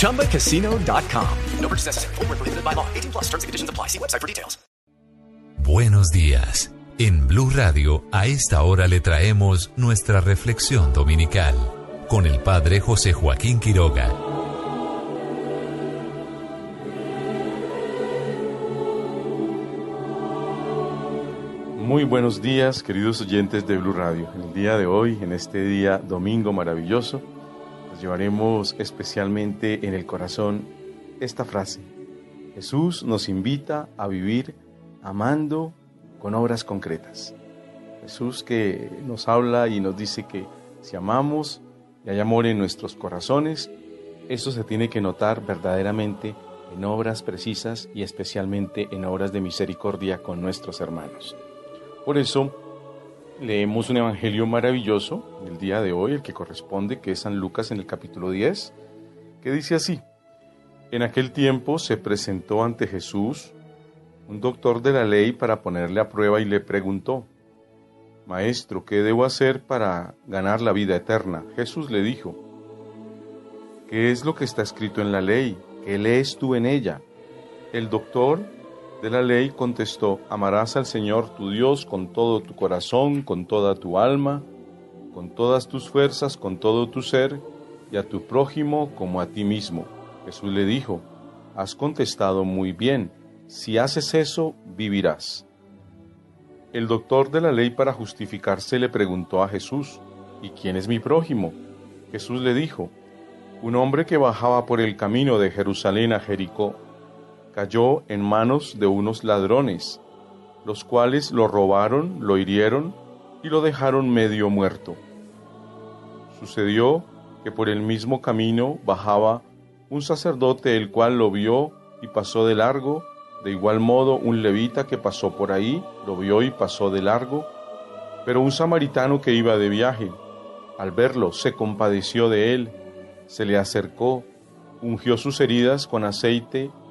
ChumbaCasino.com. No purchase necessary. Full prohibited by law. 18 plus terms and conditions apply. See website for details. Buenos días. En Blue Radio, a esta hora le traemos nuestra reflexión dominical con el Padre José Joaquín Quiroga. Muy buenos días, queridos oyentes de Blue Radio. En el día de hoy, en este día domingo maravilloso, llevaremos especialmente en el corazón esta frase. Jesús nos invita a vivir amando con obras concretas. Jesús que nos habla y nos dice que si amamos y hay amor en nuestros corazones, eso se tiene que notar verdaderamente en obras precisas y especialmente en obras de misericordia con nuestros hermanos. Por eso leemos un evangelio maravilloso el día de hoy, el que corresponde, que es San Lucas en el capítulo 10, que dice así, en aquel tiempo se presentó ante Jesús un doctor de la ley para ponerle a prueba y le preguntó, Maestro, ¿qué debo hacer para ganar la vida eterna? Jesús le dijo, ¿qué es lo que está escrito en la ley? ¿Qué lees tú en ella? El doctor de la ley contestó, amarás al Señor tu Dios con todo tu corazón, con toda tu alma, con todas tus fuerzas, con todo tu ser, y a tu prójimo como a ti mismo. Jesús le dijo, has contestado muy bien, si haces eso, vivirás. El doctor de la ley para justificarse le preguntó a Jesús, ¿y quién es mi prójimo? Jesús le dijo, un hombre que bajaba por el camino de Jerusalén a Jericó cayó en manos de unos ladrones, los cuales lo robaron, lo hirieron y lo dejaron medio muerto. Sucedió que por el mismo camino bajaba un sacerdote el cual lo vio y pasó de largo, de igual modo un levita que pasó por ahí lo vio y pasó de largo, pero un samaritano que iba de viaje, al verlo, se compadeció de él, se le acercó, ungió sus heridas con aceite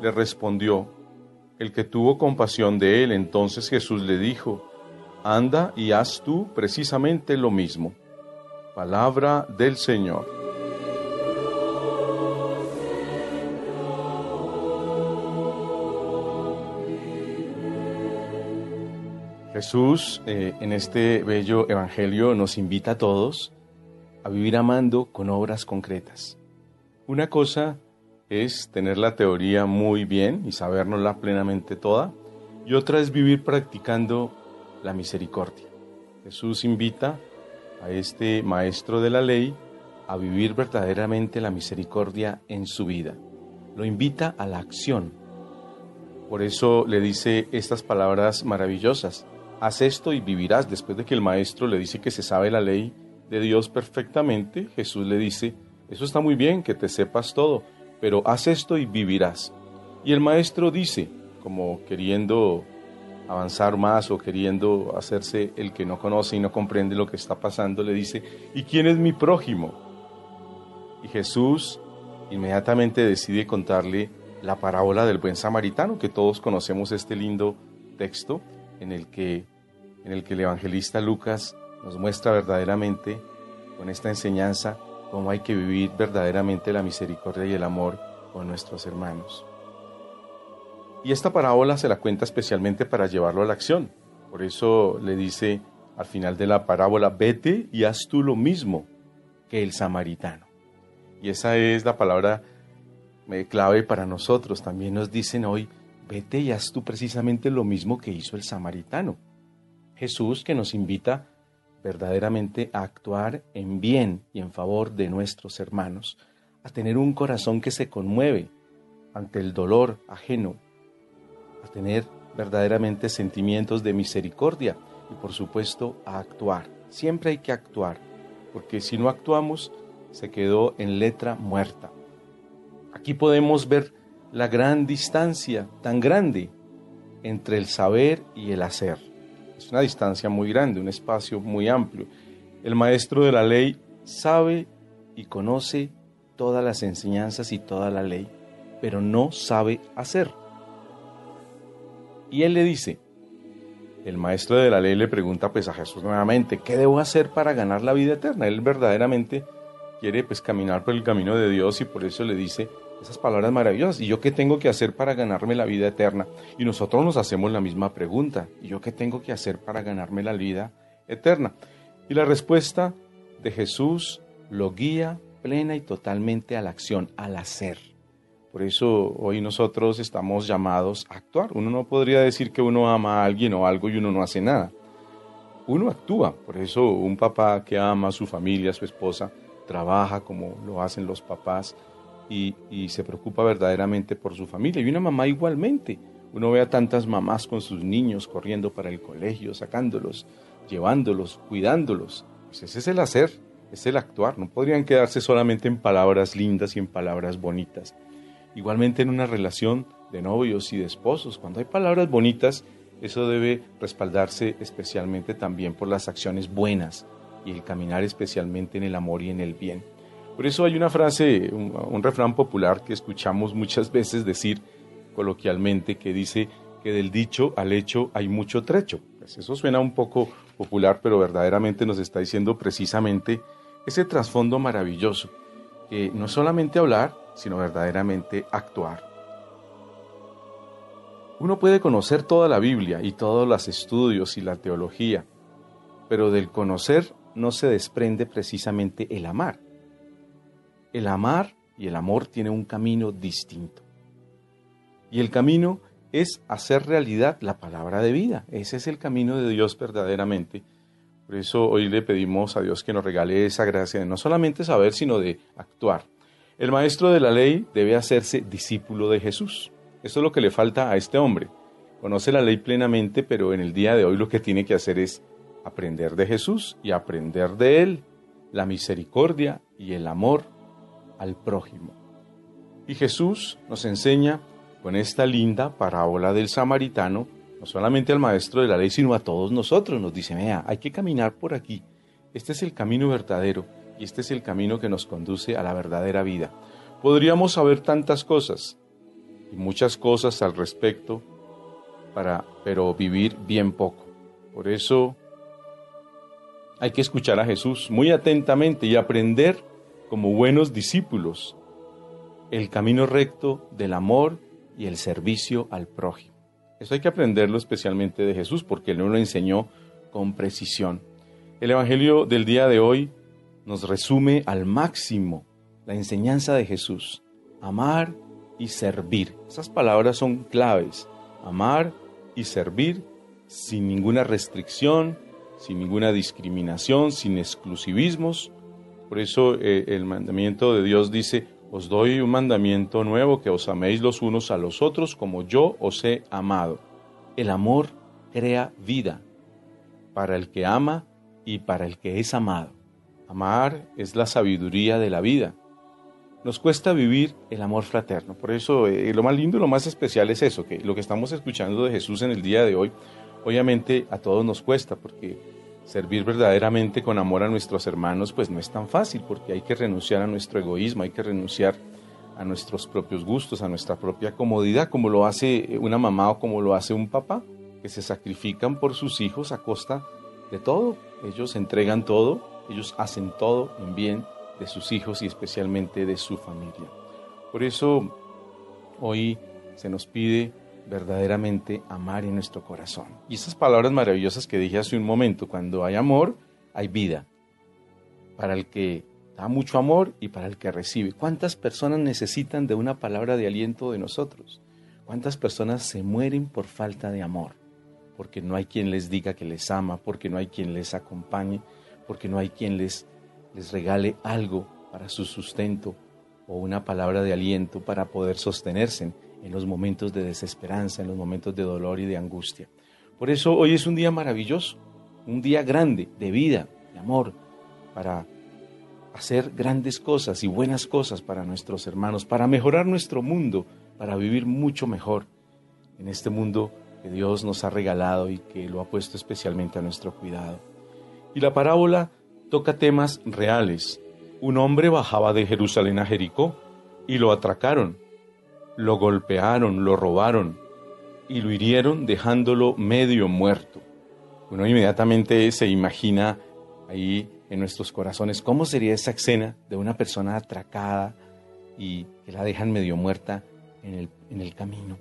le respondió, el que tuvo compasión de él. Entonces Jesús le dijo, anda y haz tú precisamente lo mismo. Palabra del Señor. Jesús eh, en este bello Evangelio nos invita a todos a vivir amando con obras concretas. Una cosa es tener la teoría muy bien y sabernosla plenamente toda, y otra es vivir practicando la misericordia. Jesús invita a este maestro de la ley a vivir verdaderamente la misericordia en su vida. Lo invita a la acción. Por eso le dice estas palabras maravillosas. Haz esto y vivirás. Después de que el maestro le dice que se sabe la ley de Dios perfectamente, Jesús le dice, eso está muy bien, que te sepas todo, pero haz esto y vivirás. Y el maestro dice, como queriendo avanzar más o queriendo hacerse el que no conoce y no comprende lo que está pasando, le dice, ¿y quién es mi prójimo? Y Jesús inmediatamente decide contarle la parábola del buen samaritano, que todos conocemos este lindo texto en el que, en el, que el evangelista Lucas nos muestra verdaderamente con esta enseñanza cómo hay que vivir verdaderamente la misericordia y el amor con nuestros hermanos. Y esta parábola se la cuenta especialmente para llevarlo a la acción. Por eso le dice al final de la parábola, vete y haz tú lo mismo que el samaritano. Y esa es la palabra eh, clave para nosotros. También nos dicen hoy, vete y haz tú precisamente lo mismo que hizo el samaritano. Jesús que nos invita verdaderamente a actuar en bien y en favor de nuestros hermanos, a tener un corazón que se conmueve ante el dolor ajeno, a tener verdaderamente sentimientos de misericordia y por supuesto a actuar. Siempre hay que actuar, porque si no actuamos, se quedó en letra muerta. Aquí podemos ver la gran distancia tan grande entre el saber y el hacer. Es una distancia muy grande, un espacio muy amplio. El maestro de la ley sabe y conoce todas las enseñanzas y toda la ley, pero no sabe hacer. Y él le dice, el maestro de la ley le pregunta pues a Jesús nuevamente, ¿qué debo hacer para ganar la vida eterna? Él verdaderamente quiere pues caminar por el camino de Dios y por eso le dice esas palabras maravillosas. ¿Y yo qué tengo que hacer para ganarme la vida eterna? Y nosotros nos hacemos la misma pregunta. ¿Y yo qué tengo que hacer para ganarme la vida eterna? Y la respuesta de Jesús lo guía plena y totalmente a la acción, al hacer. Por eso hoy nosotros estamos llamados a actuar. Uno no podría decir que uno ama a alguien o algo y uno no hace nada. Uno actúa. Por eso un papá que ama a su familia, a su esposa, trabaja como lo hacen los papás y, se preocupa verdaderamente por su familia. Y una mamá igualmente. Uno ve a tantas mamás con sus niños corriendo para el colegio, sacándolos, llevándolos, cuidándolos. Pues ese es el hacer, es el actuar. No podrían quedarse solamente en palabras lindas y en palabras bonitas. Igualmente en una relación de novios y de esposos, cuando hay palabras bonitas, eso debe respaldarse especialmente también por las acciones buenas y el caminar especialmente en el amor y en el bien. Por eso hay una frase, un, refrán popular que escuchamos muchas veces decir coloquialmente que dice que del dicho al hecho hay mucho trecho. Pues eso suena un poco popular, pero verdaderamente nos está diciendo precisamente ese trasfondo maravilloso, que no es solamente hablar, sino verdaderamente actuar. Uno puede conocer toda la Biblia y todos los estudios y la teología, pero del conocer no se desprende precisamente el amar. El amar y el amor tienen un camino distinto. Y el camino es hacer realidad la palabra de vida. Ese es el camino de Dios verdaderamente. Por eso hoy le pedimos a Dios que nos regale esa gracia de no solamente saber, sino de actuar. El maestro de la ley debe hacerse discípulo de Jesús. Eso es lo que le falta a este hombre. Conoce la ley plenamente, pero en el día de hoy lo que tiene que hacer es aprender de Jesús y aprender de Él la misericordia y el amor al prójimo. Y Jesús nos enseña con esta linda parábola del samaritano, no solamente al maestro de la ley, sino a todos nosotros. Nos dice, vea, hay que caminar por aquí. Este es el camino verdadero y este es el camino que nos conduce a la verdadera vida. Podríamos saber tantas cosas y muchas cosas al respecto, para, pero vivir bien poco. Por eso hay que escuchar a Jesús muy atentamente y aprender como buenos discípulos el camino recto del amor y el servicio al prójimo. Eso hay que aprenderlo especialmente de Jesús porque Él nos lo enseñó con precisión. El Evangelio del día de hoy nos resume al máximo la enseñanza de Jesús. Amar y servir. Esas palabras son claves. Amar y servir sin ninguna restricción, sin ninguna discriminación, sin exclusivismos. Por eso eh, el mandamiento de Dios dice, os doy un mandamiento nuevo, que os améis los unos a los otros como yo os he amado. El amor crea vida para el que ama y para el que es amado. Amar es la sabiduría de la vida. Nos cuesta vivir el amor fraterno. Por eso eh, lo más lindo y lo más especial es eso, que lo que estamos escuchando de Jesús en el día de hoy, obviamente a todos nos cuesta, porque servir verdaderamente con amor a nuestros hermanos, pues no es tan fácil, porque hay que renunciar a nuestro egoísmo, hay que renunciar a nuestros propios gustos, a nuestra propia comodidad, como lo hace una mamá o como lo hace un papá. que se sacrifican por sus hijos a costa de todo. Ellos entregan todo, ellos hacen todo en bien de sus hijos y especialmente de su familia. Por eso hoy se nos pide verdaderamente amar en nuestro corazón. Y esas palabras maravillosas que dije hace un momento, cuando hay amor, hay vida. Para el que da mucho amor y para el que recibe. ¿Cuántas personas necesitan de una palabra de aliento de nosotros? ¿Cuántas personas se mueren por falta de amor? Porque no hay quien les diga que les ama, porque no hay quien les acompañe, porque no hay quien les, les regale algo para su sustento o una palabra de aliento para poder sostenerse en los momentos de desesperanza, en los momentos de dolor y de angustia. Por eso hoy es un día maravilloso, un día grande de vida, de amor, para hacer grandes cosas y buenas cosas para nuestros hermanos, para mejorar nuestro mundo, para vivir mucho mejor en este mundo que Dios nos ha regalado y que lo ha puesto especialmente a nuestro cuidado. Y la parábola toca temas reales. Un hombre bajaba de Jerusalén a Jericó y lo atracaron lo golpearon, lo robaron y lo hirieron dejándolo medio muerto. Uno inmediatamente se imagina ahí en nuestros corazones cómo sería esa escena de una persona atracada y que la dejan medio muerta en el, en el camino.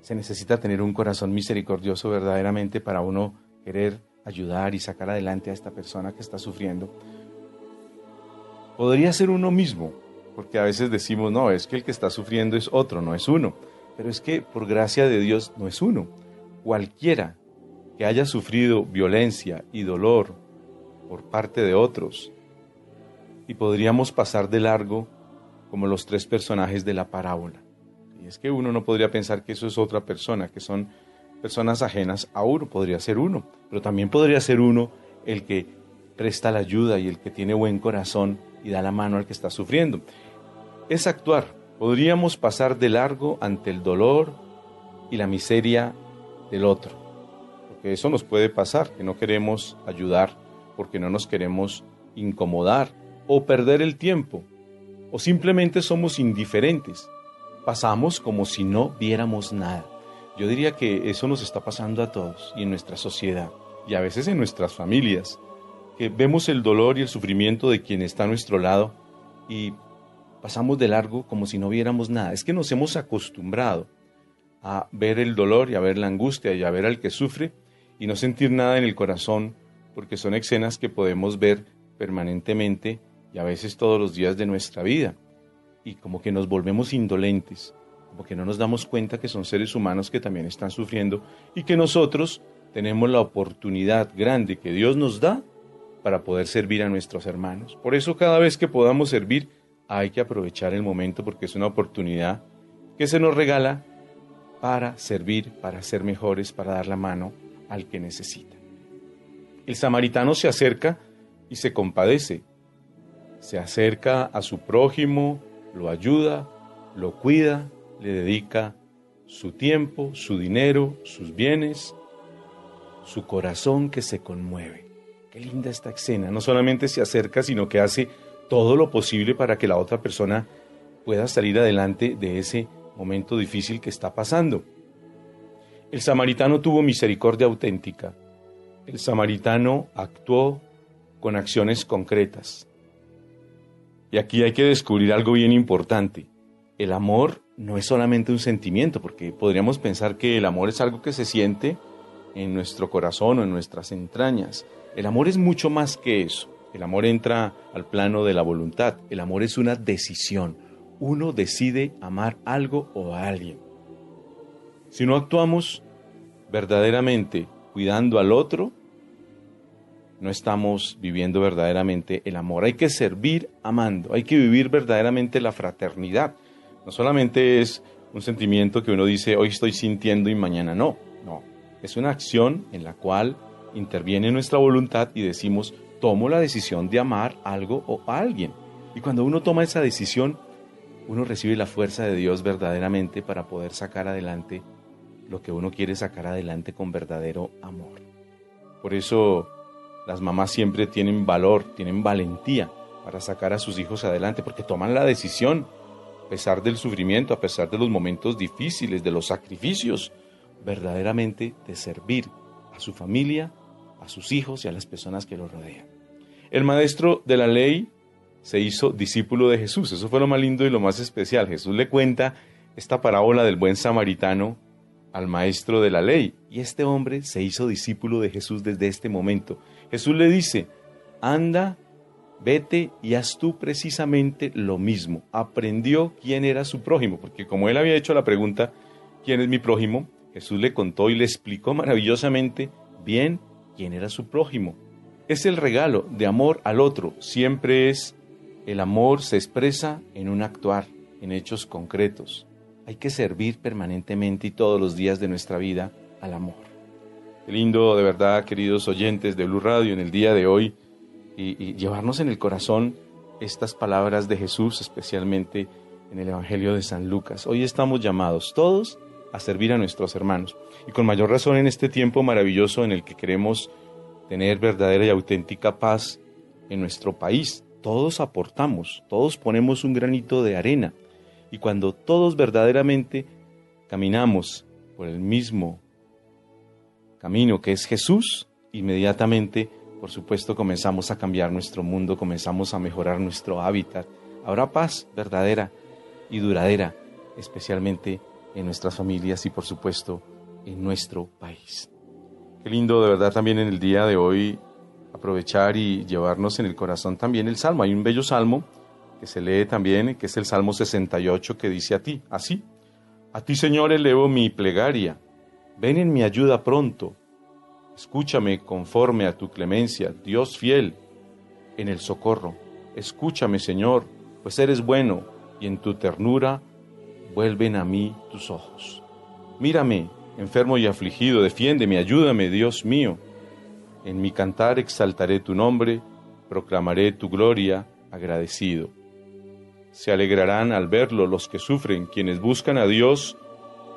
Se necesita tener un corazón misericordioso verdaderamente para uno querer ayudar y sacar adelante a esta persona que está sufriendo. Podría ser uno mismo, porque a veces decimos, no, es que el que está sufriendo es otro, no es uno. Pero es que por gracia de Dios no es uno. Cualquiera que haya sufrido violencia y dolor por parte de otros, y podríamos pasar de largo como los tres personajes de la parábola. Y es que uno no podría pensar que eso es otra persona, que son personas ajenas a uno, podría ser uno, pero también podría ser uno el que presta la ayuda y el que tiene buen corazón y da la mano al que está sufriendo es actuar. Podríamos pasar de largo ante el dolor y la miseria del otro. Porque eso nos puede pasar, que no queremos ayudar porque no nos queremos incomodar o perder el tiempo. O simplemente somos indiferentes. Pasamos como si no viéramos nada. Yo diría que eso nos está pasando a todos y en nuestra sociedad y a veces en nuestras familias, que vemos el dolor y el sufrimiento de quien está a nuestro lado y pasamos de largo como si no viéramos nada. Es que nos hemos acostumbrado a ver el dolor y a ver la angustia y a ver al que sufre y no sentir nada en el corazón porque son escenas que podemos ver permanentemente y a veces todos los días de nuestra vida. Y como que nos volvemos indolentes, como que no nos damos cuenta que son seres humanos que también están sufriendo y que nosotros tenemos la oportunidad grande que Dios nos da para poder servir a nuestros hermanos. Por eso cada vez que podamos servir, hay que aprovechar el momento porque es una oportunidad que se nos regala para servir, para ser mejores, para dar la mano al que necesita. El samaritano se acerca y se compadece, se acerca a su prójimo, lo ayuda, lo cuida, le dedica su tiempo, su dinero, sus bienes, su corazón que se conmueve. Qué linda esta escena. No solamente se acerca, sino que hace todo lo posible para que la otra persona pueda salir adelante de ese momento difícil que está pasando. El samaritano tuvo misericordia auténtica. El samaritano actuó con acciones concretas. Y aquí hay que descubrir algo bien importante. El amor no es solamente un sentimiento, porque podríamos pensar que el amor es algo que se siente en nuestro corazón o en nuestras entrañas. El amor es mucho más que eso. El amor entra al plano de la voluntad. El amor es una decisión. Uno decide amar algo o a alguien. Si no actuamos verdaderamente cuidando al otro, no estamos viviendo verdaderamente el amor. Hay que servir amando, hay que vivir verdaderamente la fraternidad. No solamente es un sentimiento que uno dice hoy estoy sintiendo y mañana no, no. Es una acción en la cual interviene nuestra voluntad y decimos tomo la decisión de amar algo o a alguien. Y cuando uno toma esa decisión, uno recibe la fuerza de Dios verdaderamente para poder sacar adelante lo que uno quiere sacar adelante con verdadero amor. Por eso las mamás siempre tienen valor, tienen valentía para sacar a sus hijos adelante, porque toman la decisión, a pesar del sufrimiento, a pesar de los momentos difíciles, de los sacrificios, verdaderamente de servir a su familia, a sus hijos y a las personas que lo rodean. El maestro de la ley se hizo discípulo de Jesús. Eso fue lo más lindo y lo más especial. Jesús le cuenta esta parábola del buen samaritano al maestro de la ley. Y este hombre se hizo discípulo de Jesús desde este momento. Jesús le dice, anda, vete y haz tú precisamente lo mismo. Aprendió quién era su prójimo, porque como él había hecho la pregunta, ¿quién es mi prójimo? Jesús le contó y le explicó maravillosamente bien quién era su prójimo. Es el regalo de amor al otro, siempre es el amor se expresa en un actuar, en hechos concretos. Hay que servir permanentemente y todos los días de nuestra vida al amor. Qué lindo, de verdad, queridos oyentes de Blue Radio, en el día de hoy, y, llevarnos en el corazón estas palabras de Jesús, especialmente en el Evangelio de San Lucas. Hoy estamos llamados todos a servir a nuestros hermanos, y con mayor razón en este tiempo maravilloso en el que queremos tener verdadera y auténtica paz en nuestro país. Todos aportamos, todos ponemos un granito de arena y cuando todos verdaderamente caminamos por el mismo camino que es Jesús, inmediatamente, por supuesto, comenzamos a cambiar nuestro mundo, comenzamos a mejorar nuestro hábitat. Habrá paz verdadera y duradera, especialmente en nuestras familias y, por supuesto, en nuestro país. Qué lindo de verdad también en el día de hoy aprovechar y llevarnos en el corazón también el salmo. Hay un bello salmo que se lee también, que es el Salmo 68, que dice a ti, así, a ti Señor elevo mi plegaria, ven en mi ayuda pronto, escúchame conforme a tu clemencia, Dios fiel, en el socorro, escúchame Señor, pues eres bueno, y en tu ternura vuelven a mí tus ojos. Mírame, enfermo y afligido, defiéndeme, ayúdame, Dios mío. En mi cantar exaltaré tu nombre, proclamaré tu gloria agradecido. Se alegrarán al verlo los que sufren, quienes buscan a Dios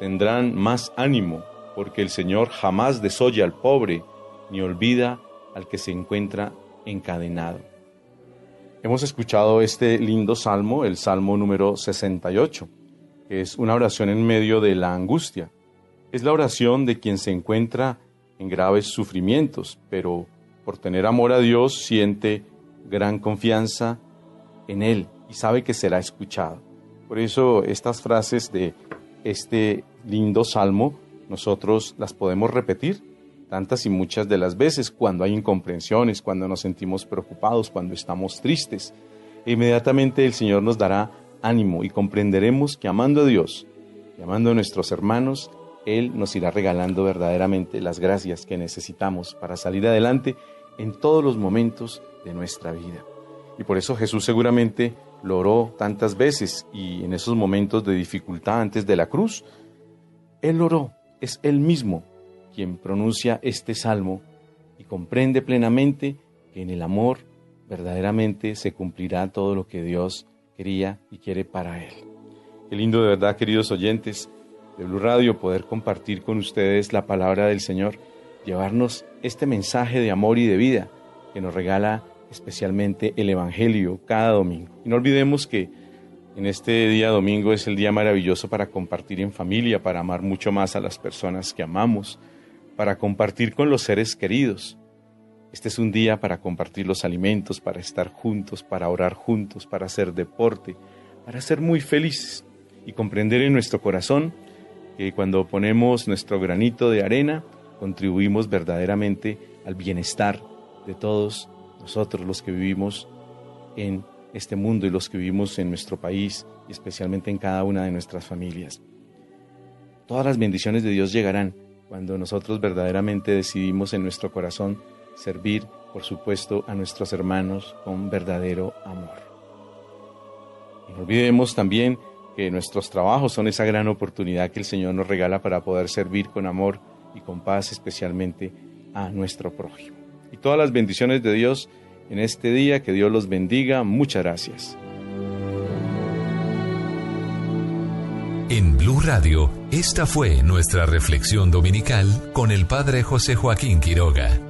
tendrán más ánimo, porque el Señor jamás desoye al pobre, ni olvida al que se encuentra encadenado. Hemos escuchado este lindo salmo, el salmo número 68, que es una oración en medio de la angustia. Es la oración de quien se encuentra en graves sufrimientos, pero por tener amor a Dios siente gran confianza en Él y sabe que será escuchado. Por eso estas frases de este lindo salmo nosotros las podemos repetir tantas y muchas de las veces cuando hay incomprensiones, cuando nos sentimos preocupados, cuando estamos tristes. E inmediatamente el Señor nos dará ánimo y comprenderemos que amando a Dios y amando a nuestros hermanos, Él nos irá regalando verdaderamente las gracias que necesitamos para salir adelante en todos los momentos de nuestra vida. Y por eso Jesús seguramente lo oró tantas veces y en esos momentos de dificultad antes de la cruz, Él oró, es Él mismo quien pronuncia este salmo y comprende plenamente que en el amor verdaderamente se cumplirá todo lo que Dios quería y quiere para Él. Qué lindo de verdad, queridos oyentes de Blue Radio, poder compartir con ustedes la palabra del Señor, llevarnos este mensaje de amor y de vida que nos regala especialmente el Evangelio cada domingo. Y no olvidemos que en este día domingo es el día maravilloso para compartir en familia, para amar mucho más a las personas que amamos, para compartir con los seres queridos. Este es un día para compartir los alimentos, para estar juntos, para orar juntos, para hacer deporte, para ser muy felices y comprender en nuestro corazón que cuando ponemos nuestro granito de arena, contribuimos verdaderamente al bienestar de todos nosotros los que vivimos en este mundo y los que vivimos en nuestro país y especialmente en cada una de nuestras familias. Todas las bendiciones de Dios llegarán cuando nosotros verdaderamente decidimos en nuestro corazón servir, por supuesto, a nuestros hermanos con verdadero amor. No olvidemos también que nuestros trabajos son esa gran oportunidad que el Señor nos regala para poder servir con amor y con paz especialmente a nuestro prójimo y todas las bendiciones de Dios en este día. Que Dios los bendiga. Muchas gracias. En Blue Radio, esta fue nuestra reflexión dominical con el Padre José Joaquín Quiroga.